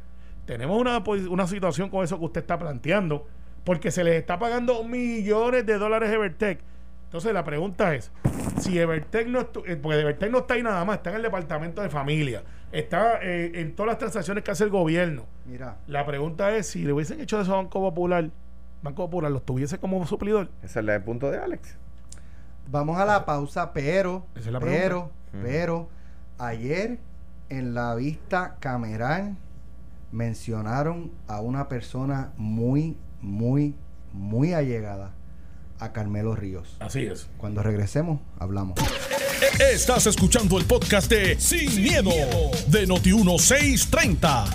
tenemos una, una situación con eso que usted está planteando, porque se les está pagando millones de dólares a Evertech. Entonces la pregunta es, si Evertech no, eh, porque Evertech no está ahí nada más, está en el departamento de familia, está eh, en todas las transacciones que hace el gobierno. Mira, La pregunta es, si le hubiesen hecho eso a Banco Popular, Banco Popular los tuviese como suplidor. Ese es el punto de Alex. vamos a la pausa, pero, Esa es la pero, pregunta. pero, ayer en la vista cameral mencionaron a una persona muy, muy, muy allegada a Carmelo Ríos. Así es. Cuando regresemos, hablamos. Estás escuchando el podcast de Sin, miedo, de Noti1630.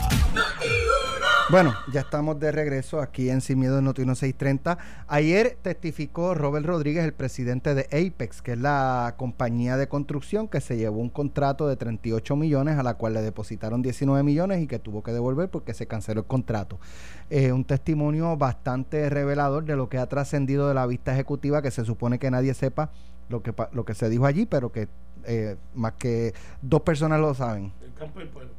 Bueno, ya estamos de regreso aquí en Sin Miedo de Noti 630. Ayer testificó Robert Rodríguez, el presidente de Apex, que es la compañía de construcción que se llevó un contrato de 38 millones a la cual le depositaron 19 millones y que tuvo que devolver porque se canceló el contrato. Eh, un testimonio bastante revelador de lo que ha trascendido de la vista ejecutiva, que se supone que nadie sepa lo que, lo que se dijo allí, pero que eh, más que dos personas lo saben. El campo del pueblo.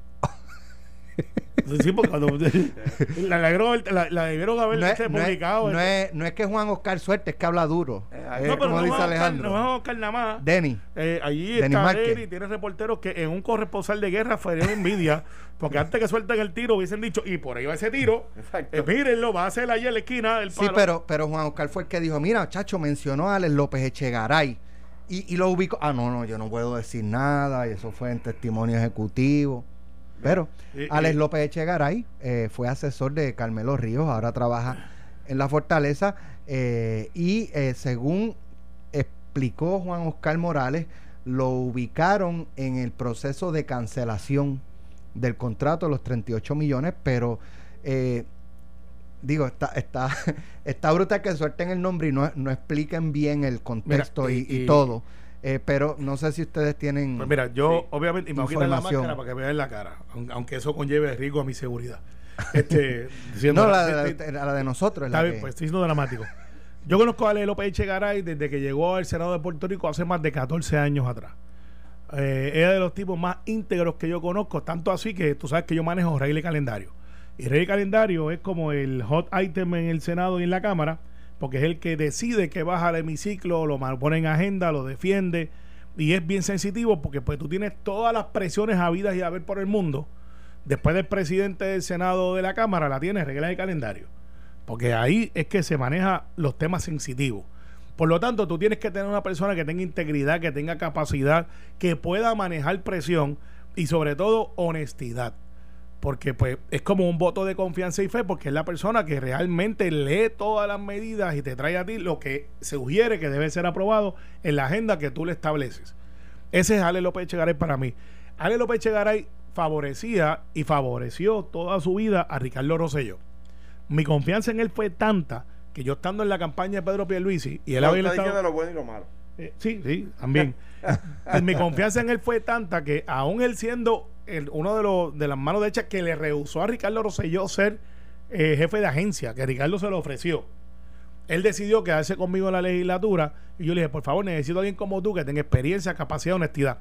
Sí, porque cuando la, la, la- debieron haber No es, este, no es- publicado. no este. es- no es que Juan Oscar suerte, es que habla duro. Eh, no, pero como no dice Alejandro. no a buscar nada más. Denny. Eh, allí Denis está y tiene reporteros que en un corresponsal de guerra de envidia, porque antes que suelten el tiro hubiesen dicho, y por ahí va ese tiro, eh, mírenlo, va a ser allí en la esquina del Sí, palo. pero, pero Juan Oscar fue el que dijo, mira, chacho, mencionó a Alex López Echegaray. Y, y lo ubicó. Ah, no, no, yo no puedo decir nada. Y eso fue en testimonio ejecutivo. Pero Alex López Echegaray eh, fue asesor de Carmelo Ríos, ahora trabaja en la Fortaleza. eh, y eh, según explicó Juan Oscar Morales, lo ubicaron en el proceso de cancelación del contrato, los 38 millones, pero eh, digo, está, está, está brutal que suelten el nombre y no, no expliquen bien el contexto Mira, y, y- y y- todo. Eh, pero no sé si ustedes tienen... Pues mira, yo Sí. obviamente, y me voy a quitar la máscara para que vean la cara, aun- aunque eso conlleve riesgo a mi seguridad. Este, diciendo no, la, de- la- de- la de nosotros. Está la bien, que- pues estoy siendo dramático. Yo conozco a Ale López Echegaray desde que llegó al Senado de Puerto Rico hace más de 14 años atrás. Eh, es de los tipos más íntegros que yo conozco, tanto así que tú sabes que yo manejo regla y calendario. Y regla y calendario es como el hot item en el Senado y en la Cámara, porque es el que decide que baja al hemiciclo, lo pone en agenda, lo defiende, y es bien sensitivo porque pues tú tienes todas las presiones habidas y a ver por el mundo. Después del presidente del Senado de la Cámara, la tienes regla y calendario. Porque ahí es que se maneja los temas sensitivos. Por lo tanto, tú tienes que tener una persona que tenga integridad, que tenga capacidad, que pueda manejar presión y sobre todo honestidad. Porque pues es como un voto de confianza y fe, porque es la persona que realmente lee todas las medidas y te trae a ti lo que se sugiere que debe ser aprobado en la agenda que tú le estableces. Ese es Ale López Echegaray para mí. Ale López Echegaray favorecía y favoreció toda su vida a Ricardo Rosselló. Mi confianza en él fue tanta que yo estando en la campaña de Pedro Pierluisi y él No, había está estado... lo bueno y lo malo. Eh, sí, sí, también. Mi confianza en él fue tanta que aún él siendo uno de los de las manos derechas que le rehusó a Ricardo Rosselló ser eh, jefe de agencia, que Ricardo se lo ofreció. Él decidió quedarse conmigo en la legislatura y yo le dije, por favor, necesito a alguien como tú que tenga experiencia, capacidad, honestidad.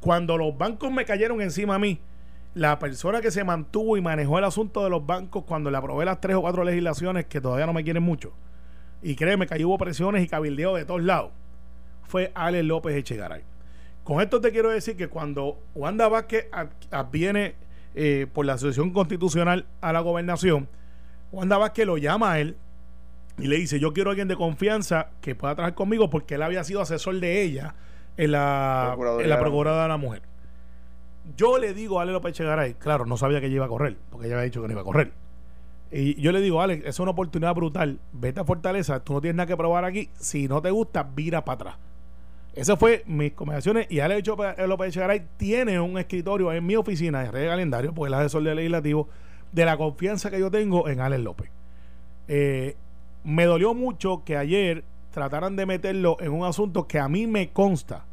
Cuando los bancos me cayeron encima a mí, la persona que se mantuvo y manejó el asunto de los bancos cuando le aprobé las tres o cuatro legislaciones que todavía no me quieren mucho, y créeme que ahí hubo presiones y cabildeo de todos lados, fue Alex López Echegaray. Con esto te quiero decir que cuando Wanda Vázquez ad- adviene eh, por la Asociación Constitucional a la gobernación, Wanda Vázquez lo llama a él y le dice, yo quiero a alguien de confianza que pueda trabajar conmigo porque él había sido asesor de ella en la en la de la Procuraduría de la Mujer. Yo le digo a Ale López Chegaray, claro, no sabía que ella iba a correr, porque ella había dicho que no iba a correr. Y yo le digo, Alex, es una oportunidad brutal. Vete a Fortaleza, tú no tienes nada que probar aquí. Si no te gusta, vira para atrás. Esas fue mis conversaciones. Y Alex López López Chegaray tiene un escritorio en mi oficina de Red Calendario, porque es asesor del legislativo, de la confianza que yo tengo en Alex López. Eh, me dolió mucho que ayer trataran de meterlo en un asunto que a mí me consta,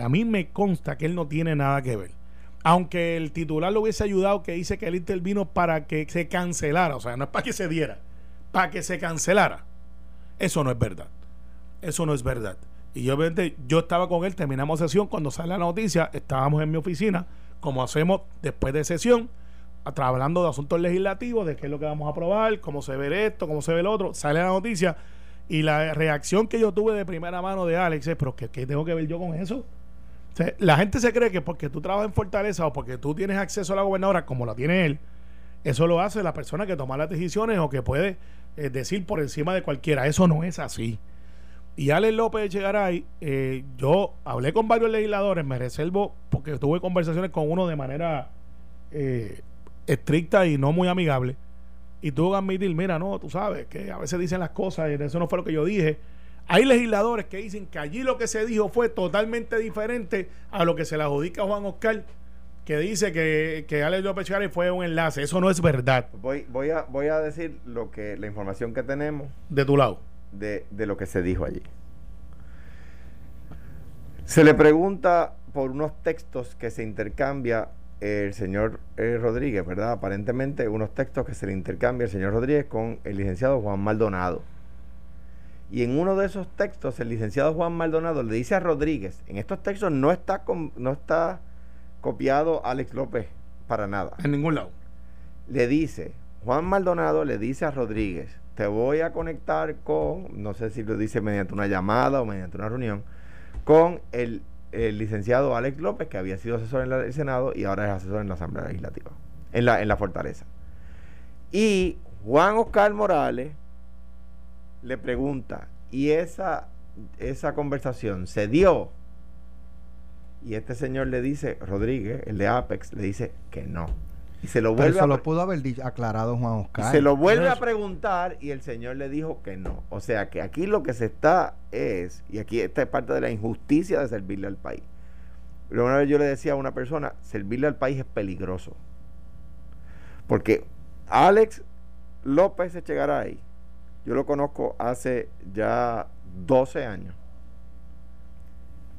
a mí me consta que él no tiene nada que ver. Aunque el titular lo hubiese ayudado, que dice que él intervino para que se cancelara, o sea, no es para que se diera, para que se cancelara. Eso no es verdad. Eso no es verdad. Y obviamente yo estaba con él, terminamos sesión, cuando sale la noticia, estábamos en mi oficina, como hacemos después de sesión, hablando de asuntos legislativos, de qué es lo que vamos a aprobar, cómo se ve esto, cómo se ve el otro, sale la noticia y la reacción que yo tuve de primera mano de Alex es, pero ¿qué, qué tengo que ver yo con eso? La gente se cree que porque tú trabajas en Fortaleza o porque tú tienes acceso a la gobernadora como la tiene él, eso lo hace la persona que toma las decisiones o que puede eh, decir por encima de cualquiera. Eso no es así. Y Alex López Echegaray, eh, yo hablé con varios legisladores, me reservo, porque tuve conversaciones con uno de manera eh, estricta y no muy amigable. Y tuve que admitir, mira, no, tú sabes, que a veces dicen las cosas y eso no fue lo que yo dije. Hay legisladores que dicen que allí lo que se dijo fue totalmente diferente a lo que se le adjudica a Juan Oscar, que dice que, que Alex López Echegaray fue un enlace. Eso no es verdad, Voy, voy, a, voy a decir lo que la información que tenemos de tu lado. De, de lo que se dijo allí. Se le pregunta por unos textos que se intercambia el señor eh, Rodríguez, ¿verdad? Aparentemente unos textos que se le intercambia el señor Rodríguez con el licenciado Juan Maldonado. Y en uno de esos textos el licenciado Juan Maldonado le dice a Rodríguez, en estos textos no está, no está copiado Alex López para nada En ningún lado. le dice, Juan Maldonado le dice a Rodríguez, te voy a conectar con, no sé si lo dice mediante una llamada o mediante una reunión, con el, el licenciado Alex López, que había sido asesor en el Senado y ahora es asesor en la Asamblea Legislativa, en la, en la Fortaleza. Y Juan Oscar Morales le pregunta, ¿y esa, esa conversación se dio? Y este señor le dice, Rodríguez, el de Apex, le dice que no. Y se lo Pero vuelve eso a lo pudo haber dicho- aclarado Juan y Oscar. se lo vuelve a preguntar y el señor le dijo que no. O sea que aquí lo que se está es, y aquí esta es parte de la injusticia de servirle al país. Pero una vez yo le decía a una persona, servirle al país es peligroso. Porque Alex López Echegaray, yo lo conozco hace ya 12 años.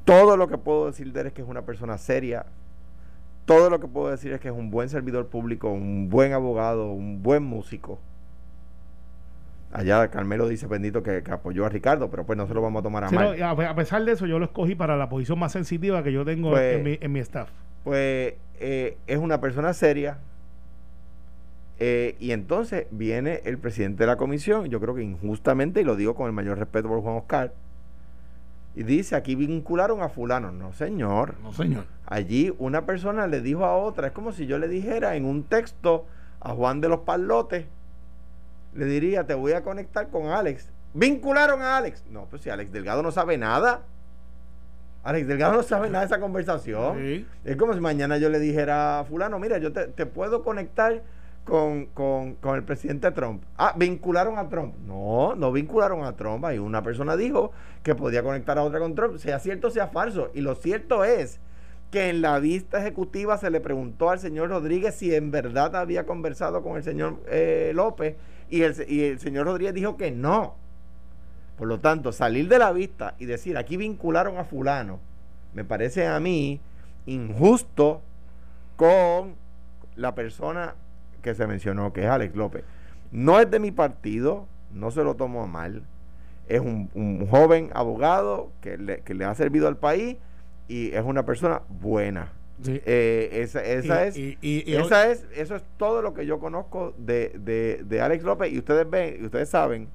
Todo lo que puedo decir de él es que es una persona seria. Todo lo que puedo decir es que es un buen servidor público, un buen abogado, un buen músico. Allá Carmelo dice bendito que, que apoyó a Ricardo, pero pues no se lo vamos a tomar a Sí, mal. a pesar de eso, yo lo escogí para la posición más sensitiva que yo tengo Pues- en, mi, en mi staff. Pues eh, es una persona seria. eh, y entonces viene el presidente de la comisión, yo creo que injustamente, y lo digo con el mayor respeto por Juan Oscar, y dice, aquí vincularon a fulano. No, señor. No, señor. Allí una persona le dijo a otra, es como si yo le dijera en un texto a Juan de los Palotes, le diría, te voy a conectar con Alex. Vincularon a Alex. No, pues si Alex Delgado no sabe nada. Alex Delgado no sabe nada de esa conversación. Sí. Es como si mañana yo le dijera a fulano, mira, yo te, te puedo conectar con, con- con el presidente Trump. Ah, vincularon a Trump. No, no vincularon a Trump. Ahí una persona dijo que podía conectar a otra con Trump, sea cierto o sea falso. Y lo cierto es que en la vista ejecutiva se le preguntó al señor Rodríguez si en verdad había conversado con el señor eh, López y el, señor Rodríguez dijo que no. Por lo tanto, salir de la vista y decir aquí vincularon a fulano, me parece a mí injusto con la persona que se mencionó, que es Alex López. No es de mi partido, no se lo tomo mal. Es un, un joven abogado que le, que le ha servido al país y es una persona buena. Sí. Eh, esa esa Y- es, y- y- y- esa es, eso es todo lo que yo conozco de, de, de Alex López y ustedes ven, y ustedes saben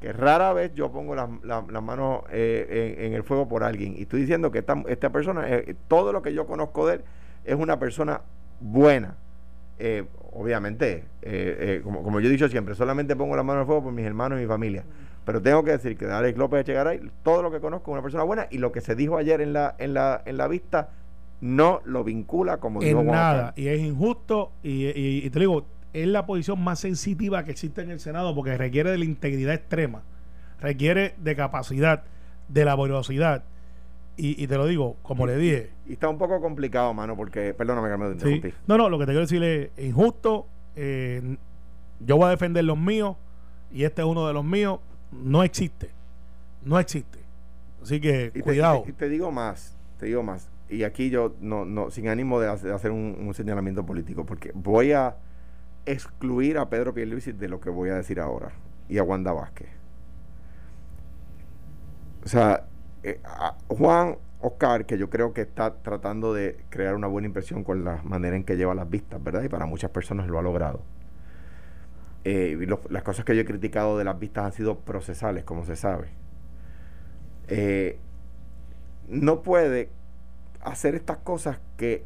que rara vez yo pongo las la, las manos eh, en, en el fuego por alguien y estoy diciendo que esta, esta persona, eh, todo lo que yo conozco de él es una persona buena. Eh, obviamente eh, como, como yo he dicho siempre, solamente pongo la mano al fuego por mis hermanos y mi familia. Pero tengo que decir que Alex López Echegaray, todo lo que conozco es una persona buena y lo que se dijo ayer en la, en la, en la vista no lo vincula como dijo En Juan nada. Y es injusto. Y, y- y te digo, es la posición más sensitiva que existe en el Senado porque requiere de la integridad extrema. Requiere de capacidad, de laboriosidad. Y, y te lo digo, como le dije, Y está un poco complicado, mano, porque, perdóname, Carmen, te Sí. interrumpí. No, no, lo que te quiero decir es injusto. eh, yo voy a defender los míos y este es uno de los míos. No existe. No existe. Así que Y cuidado. te, y te digo más, te digo más. Y aquí yo, no, no, sin ánimo de hacer, un, un señalamiento político, porque voy a excluir a Pedro Pierluisi de lo que voy a decir ahora y a Wanda Vázquez. O sea, eh, a- Juan Oscar, que yo creo que está tratando de crear una buena impresión con la manera en que lleva las vistas, ¿verdad? Y para muchas personas lo ha logrado. Eh, las cosas que yo he criticado de las vistas han sido procesales, como se sabe. Eh, no puede hacer estas cosas que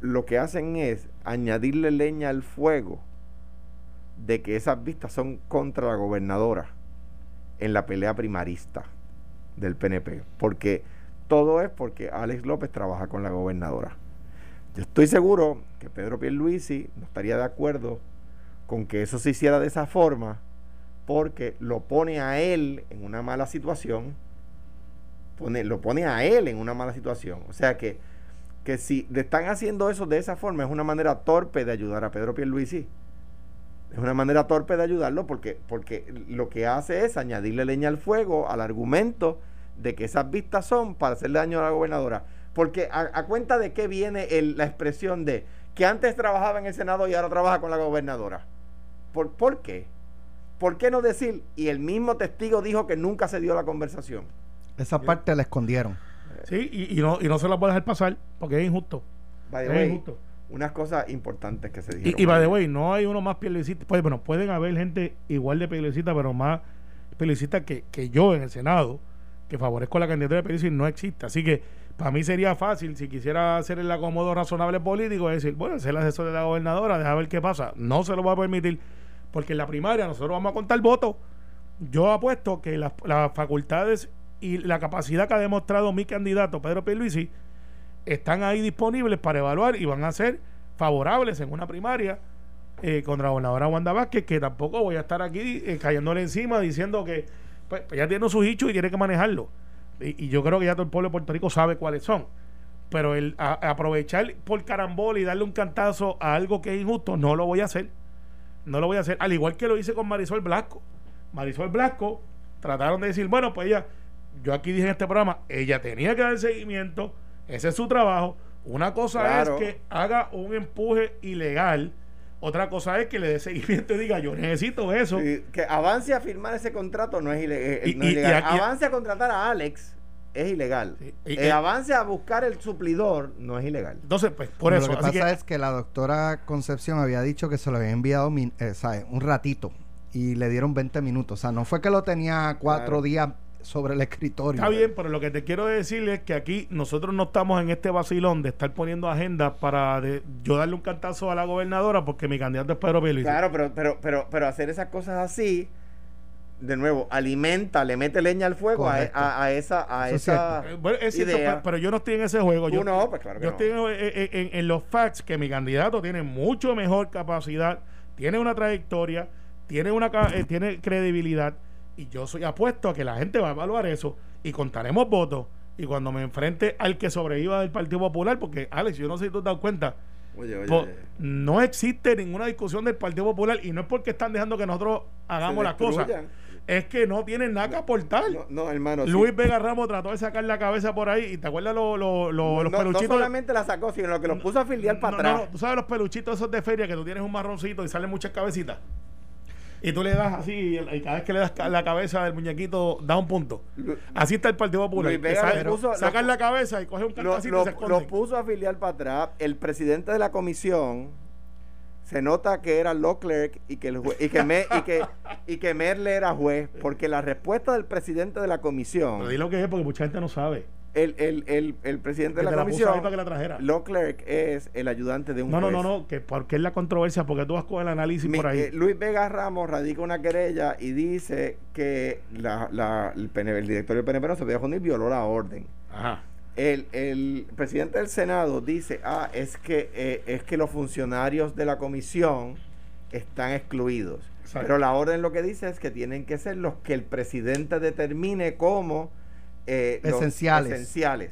lo que hacen es añadirle leña al fuego de que esas vistas son contra la gobernadora en la pelea primarista del PNP. Porque todo es porque Alex López trabaja con la gobernadora. Yo estoy seguro que Pedro Pierluisi no estaría de acuerdo con que eso se hiciera de esa forma porque lo pone a él en una mala situación pone, lo pone a él en una mala situación. O sea que, que si están haciendo eso de esa forma, es una manera torpe de ayudar a Pedro Pierluisi. Es una manera torpe de ayudarlo porque, porque lo que hace es añadirle leña al fuego al argumento de que esas vistas son para hacerle daño a la gobernadora. Porque a, a cuenta de qué viene el- la expresión de que antes trabajaba en el Senado y ahora trabaja con la gobernadora. ¿Por, ¿Por qué? ¿Por qué no decir? Y el mismo testigo dijo que nunca se dio la conversación. Esa parte la escondieron. Sí, y, y no, y no se la puede dejar pasar porque es injusto. By the Es way, injusto. unas cosas importantes que se dijeron. Y, y by the way, no hay uno más pielecita. Pues, bueno, pueden haber gente igual de pielecita, pero más pielecita que, que yo en el Senado, que favorezco la candidatura de Pierluisi, no existe. Así que para mí sería fácil, si quisiera hacer el acomodo razonable político, es decir, bueno, ser el asesor de la gobernadora, deja ver qué pasa. No se lo voy a permitir, porque en la primaria nosotros vamos a contar votos. Yo apuesto que las, facultades y la capacidad que ha demostrado mi candidato, Pedro Pierluisi, están ahí disponibles para evaluar y van a ser favorables en una primaria eh, contra la gobernadora Wanda Vázquez, que tampoco voy a estar aquí eh, cayéndole encima diciendo que pues, pues ya tiene sus hichos y tiene que manejarlo. Y, y yo creo que ya todo el pueblo de Puerto Rico sabe cuáles son. Pero el a- aprovechar por carambol y darle un cantazo a algo que es injusto, no lo voy a hacer. No lo voy a hacer. Al igual que lo hice con Marisol Blasco. Marisol Blasco trataron de decir, bueno, pues ella, yo aquí dije en este programa, ella tenía que dar seguimiento, ese es su trabajo. Una cosa Claro. es que haga un empuje ilegal, otra cosa es que le dé seguimiento y diga, yo necesito eso. Sí, que avance a firmar ese contrato no es, ile- eh, Y- no es y- ilegal. y aquí- avance a contratar a Alex es ilegal. Y- Eh, y- avance a buscar el suplidor no es ilegal. Entonces, pues, por Pero eso. Lo que así pasa que- es que la doctora Concepción había dicho que se lo había enviado min- eh, ¿sabe? un ratito y le dieron 20 minutos. O sea, no fue que lo tenía cuatro Claro. días sobre el escritorio. Está bien, pero lo que te quiero decir es que aquí nosotros no estamos en este vacilón de estar poniendo agenda para de- yo darle un cantazo a la gobernadora porque mi candidato es Pedro Pierluisi. Claro, pero, pero, pero, pero hacer esas cosas así, de nuevo, alimenta, le mete leña al fuego a, a- a esa, a Eso esa Eh, bueno, es cierto, idea. pe- pero yo no estoy en ese juego. Tú Yo, no, pues claro que yo no. estoy en, en- en- los facts que mi candidato tiene mucho mejor capacidad, tiene una trayectoria, tiene una eh, tiene credibilidad y yo soy apuesto a que la gente va a evaluar eso y contaremos votos y cuando me enfrente al que sobreviva del Partido Popular, porque Alex, yo no sé si tú te das cuenta, Oye, oye, po- oye. no existe ninguna discusión del Partido Popular y no es porque están dejando que nosotros hagamos las cosas, es que no tienen nada que aportar. No, no, hermano. sí. Luis Vega Ramos trató de sacar la cabeza por ahí y te acuerdas lo- lo- lo- no, los no- no peluchitos solamente la sacó, sino lo que los puso a filiar para atrás. no, tú sabes los peluchitos esos de feria que tú tienes un marroncito y salen muchas cabecitas y tú le das así y, cada vez que le das la cabeza del muñequito da un punto. Así está el Partido Popular. Sacan la cabeza y cogen un lo, cantacito lo- y se puso a filiar para atrás. El presidente de la comisión se nota que era law clerk y que, el jue- y que, Me- y que, y que Merle era juez, porque la respuesta del presidente de la comisión pero di lo que es porque mucha gente no sabe El, el, el, el presidente de la la comisión, para que la trajera. Leclerc, es el ayudante de un No, no, juez. no, no, que porque es la controversia, porque tú vas con el análisis Mi- por ahí. eh, Luis Vega Ramos radica una querella y dice que la, la- el, PNP el directorio del PNP no se podía juntar violó la orden. Ajá. El, el presidente del Senado dice, ah, es que, eh, es que los funcionarios de la comisión están excluidos. Exacto. Pero la orden lo que dice es que tienen que ser los que el presidente determine como eh, los Esenciales.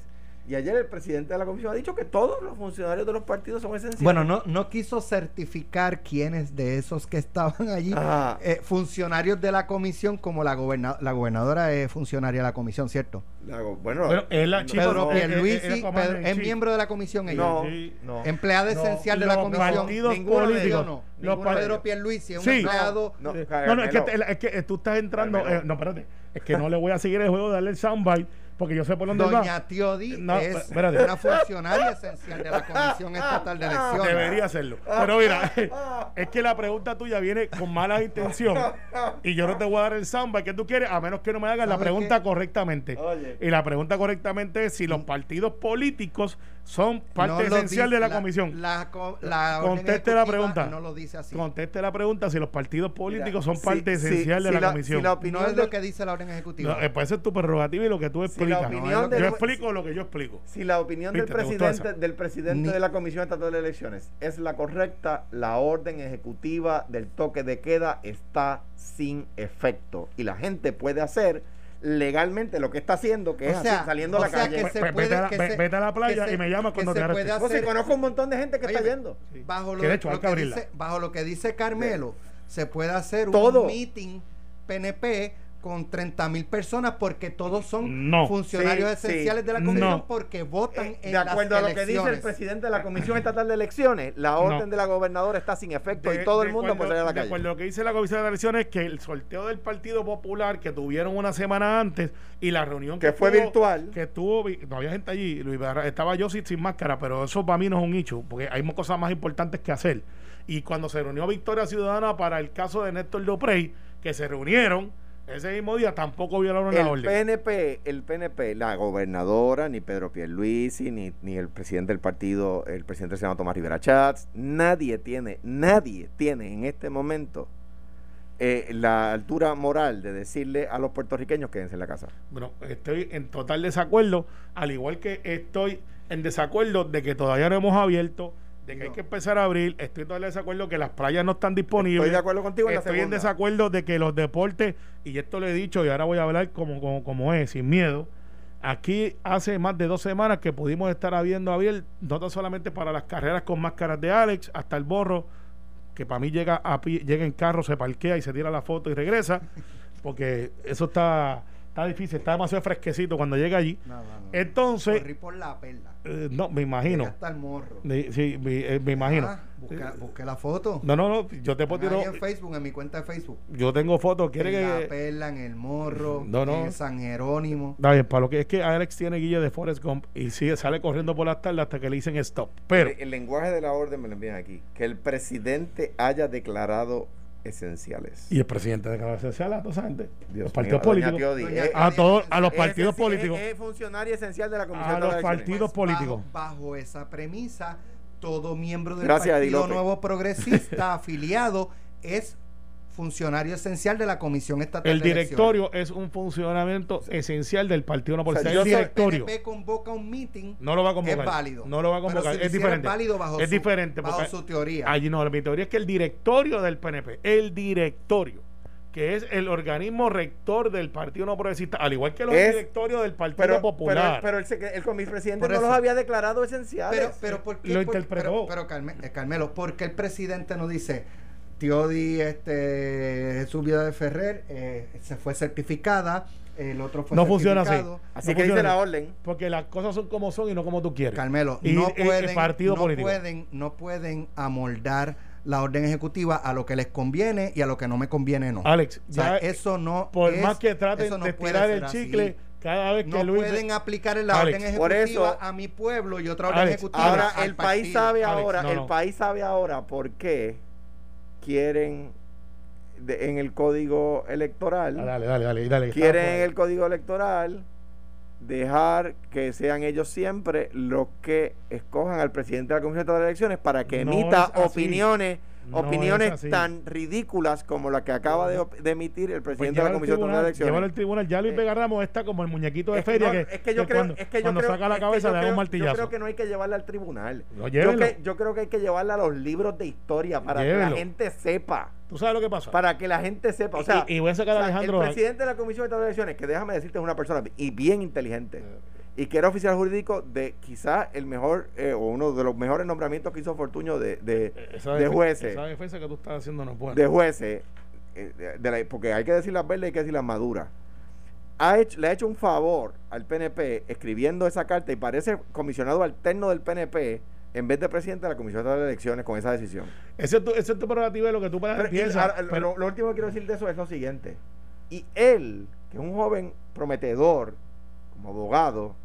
Y ayer el presidente de la comisión ha dicho que todos los funcionarios de los partidos son esenciales. Bueno, no, no quiso certificar quiénes de esos que estaban allí, eh, funcionarios de la comisión, como la, goberna- la gobernadora es funcionaria de la comisión, ¿cierto? La go- bueno, la Pedro no, eh, eh, Pierluisi eh, Pedro- commander in es miembro de la comisión ella. no, Sí. no. Empleada No, esencial de la comisión. partidos Ninguno de ellos no. los Pedro Pierluisi es un Sí. empleado. No, No, no, es que, es que tú estás entrando. Eh, no, espérate. Es que no le voy a seguir el juego de darle el soundbite porque yo sé por dónde Doña va. Tiodi No, es espérate. una funcionaria esencial de la Comisión Estatal de Elecciones. Debería hacerlo. Pero mira, es que la pregunta tuya viene con mala intención y yo no te voy a dar el soundbite que tú quieres a menos que no me hagas la ¿Sabe pregunta qué? correctamente. Oye. Y la pregunta correctamente es si los partidos políticos son parte No esencial dice- de la, comisión. La, la orden Conteste la pregunta. No lo dice así. Conteste la pregunta si los partidos políticos son parte si- esencial de si la, la- comisión. si la no opinión es del- lo que dice la orden ejecutiva. No, eh, pues esa es tu prerrogativa y lo que tú Si la explicas. opinión No, del yo explico lo que yo explico. Si la opinión del Viste, presidente, del presidente Ni- de la Comisión Estatal de Elecciones es la correcta, la orden ejecutiva del toque de queda está sin efecto. Y la gente puede hacer legalmente lo que está haciendo, que es O sea, así, saliendo a o la sea calle. que Pues- se pues puede- vete, a la, que ve- se- vete a la playa se- y me llamas que cuando te hartes. No, sí, hacer- conozco un montón de gente que está yendo. Bajo lo, Que de hecho, hay lo que que abrirla. dice, bajo lo que dice Carmelo, se puede hacer Todo. un meeting PNP con 30 mil personas porque todos son No. funcionarios Sí, sí. esenciales de la No. comisión porque votan Eh, en de acuerdo a lo que dice el presidente de la Comisión Estatal de Elecciones, la orden de la gobernadora está sin efecto De- y todo el de mundo puede salir a la De calle. acuerdo a lo que dice la Comisión de Elecciones, que el sorteo del Partido Popular que tuvieron una semana antes y la reunión Que fue estuvo- virtual. Que estuvo, vi- no había gente allí, Luis Barra- estaba yo sin, sin máscara, pero eso para mí no es un hecho, porque hay cosas más importantes que hacer. Y cuando se reunió Victoria Ciudadana para el caso de Néstor Duprey, que se reunieron ese mismo día, tampoco violaron la El orden. PNP, el PNP, la gobernadora, ni Pedro Pierluisi, ni, ni el presidente del partido, el presidente del Senado Tomás Rivera Chats, nadie tiene, nadie tiene en este momento eh, la altura moral de decirle a los puertorriqueños quédense en la casa. Bueno, estoy en total desacuerdo, al igual que estoy en desacuerdo de que todavía no hemos abierto, de que hay que empezar a abrir, estoy en desacuerdo que las playas no están disponibles. Estoy de acuerdo contigo en la Estoy en desacuerdo de que los deportes, y esto lo he dicho y ahora voy a hablar como, como, como es, sin miedo. Aquí hace más de dos semanas que pudimos estar habiendo abierto, no tan solamente para las carreras con máscaras de Alex, hasta el borro, que para mí llega a llega en carro, se parquea y se tira la foto y regresa, porque eso está, está difícil, está demasiado fresquecito cuando llega allí. No, no, no. Entonces, Corrí por la perla. eh, no, me imagino. Hasta el morro. Sí, me, eh, me imagino. Ah, busqué, busqué la foto. No, no, no, yo te puedo tirar- en Facebook, en mi cuenta de Facebook. Yo tengo fotos, quiere en la que. perla, en el morro, No, no. en San Jerónimo. Está bien, para lo que es que Alex tiene guille de Forrest Gump y sigue, sale corriendo por las tardes hasta que le dicen stop. Pero, el, el lenguaje de la orden me lo envían aquí. Que el presidente haya declarado esenciales. y el presidente de la social a toda esa gente, Dios los partidos mío, doña políticos, eh, a todos, a los es partidos esenci- políticos, Es, es funcionario esencial de la Comisión a de los partidos Pues, políticos. Bajo, bajo esa premisa, todo miembro del Gracias, Partido. Nuevo Progresista afiliado es funcionario esencial de la Comisión Estatal El de Elecciones. directorio es un funcionamiento esencial del Partido No O sea, el directorio PNP convoca un meeting, no lo va a convocar. es válido. No lo va a Pero convocar. si es diferente. válido bajo es su- diferente. bajo porque su teoría. Allí no, mi teoría es que el directorio del PNP, el directorio, que es el organismo rector del Partido No Progresista, al igual que los Es- directorios del Partido pero, Popular. pero, pero el, el comipresidente Por no los había declarado esenciales. Pero, pero ¿por qué? Lo por- interpretó. Pero, pero Carme- eh, Carmelo, ¿por qué el presidente no dice, Teodi, este, Jesús Vida de Ferrer, eh, se fue certificada, el otro fue no funciona así. Así No que dice la orden. Porque las cosas son como son y no como tú quieres. Carmelo, Y no el pueden, partido no político. pueden, no pueden amoldar la orden ejecutiva a lo que les conviene y a lo que no me conviene no. Alex, O sea, ya eso no por es- más que traten eso no de tirar el así. chicle, cada vez que no Luis... pueden aplicar la Alex, orden por ejecutiva eso- a mi pueblo y otra orden Alex, ejecutiva Ahora el país sabe Alex, ahora, no, el no. país sabe ahora por qué quieren de- en el código electoral, Ah, Dale, dale, dale, dale. quieren en el código electoral dejar que sean ellos siempre los que escojan al presidente de la Comisión de Elecciones para que No emita opiniones No opiniones tan ridículas como la que acaba de, de emitir el Pues presidente de la Comisión de tribunal, Elecciones. llévalo al tribunal. Ya Luis Eh, Vega Ramos está como el muñequito de Es que feria no, que, es que yo que creo, cuando, es que yo cuando creo- saca la cabeza le da un creo- Yo martillazo. creo que no hay que llevarla al tribunal. No, yo, yo creo que hay que llevarla a los libros de historia para que la gente sepa. ¿Tú sabes lo que pasa? Para que la gente sepa. O sea, y, y voy a sacar a o sea, Alejandro. el presidente de la Comisión de Elecciones, que déjame decirte es una persona y bien inteligente, Eh. Y que era oficial jurídico de quizá el mejor eh, o uno de los mejores nombramientos que hizo Fortuño de, de, esa de jueces. Esa defensa que tú estás haciendo no buena. de jueces, eh, de- de la- porque hay que decir las verdes y hay que decir las maduras. Ha hecho, le ha hecho un favor al PNP escribiendo esa carta y parece comisionado alterno del PNP en vez de presidente de la Comisión de Elecciones con esa decisión. Ese es tu, ese es tu prerrogativa de lo que tú y piensas. pero- lo, lo último que quiero decir de eso es lo siguiente. Y él, que es un joven prometedor como abogado,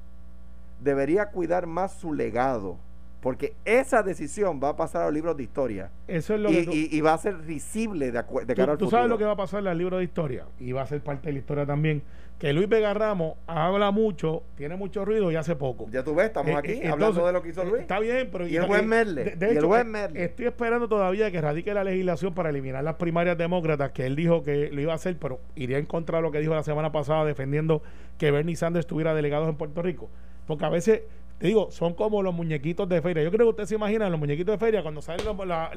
debería cuidar más su legado. Porque esa decisión va a pasar a los libros de historia. eso es lo Y, que tú, y- y va a ser risible de, de tú- cara al tú futuro. sabes lo que va a pasar en el libro de historia y va a ser parte de la historia también. Que Luis Vega Ramos habla mucho, tiene mucho ruido y hace poco. Ya tú ves, estamos Eh, aquí eh, hablando de lo que hizo eh, Luis. Está bien, pero. Y el juez Merle, De, el eh, Merle. estoy esperando todavía que radique la legislación para eliminar las primarias demócratas, que él dijo que lo iba a hacer, pero iría en contra de lo que dijo la semana pasada defendiendo que Bernie Sanders estuviera delegado en Puerto Rico. Porque a veces, te digo, son como los muñequitos de feria. Yo creo que usted se imagina los muñequitos de feria cuando salen los- la-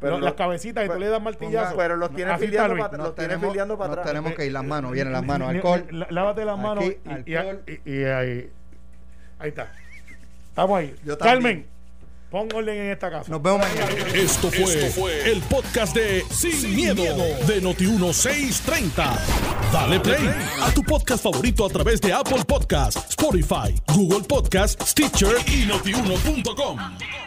Pero las cabecitas y tú le das martillazo. Pero los tiene Así está filiando para. Nos Los tenemos, filiando para nos atrás. tenemos que ir las manos, vienen las manos, alcohol. Lávate las manos Aquí, y, y- alcohol. y- y ahí. Ahí está. Estamos ahí. Yo también. Carmen, pon orden en esta casa. Nos vemos mañana. Esto fue, el podcast de Sin, miedo, de Noti1630. Dale play a tu podcast favorito a través de Apple Podcasts, Spotify, Google Podcasts, Stitcher y notiuno.com.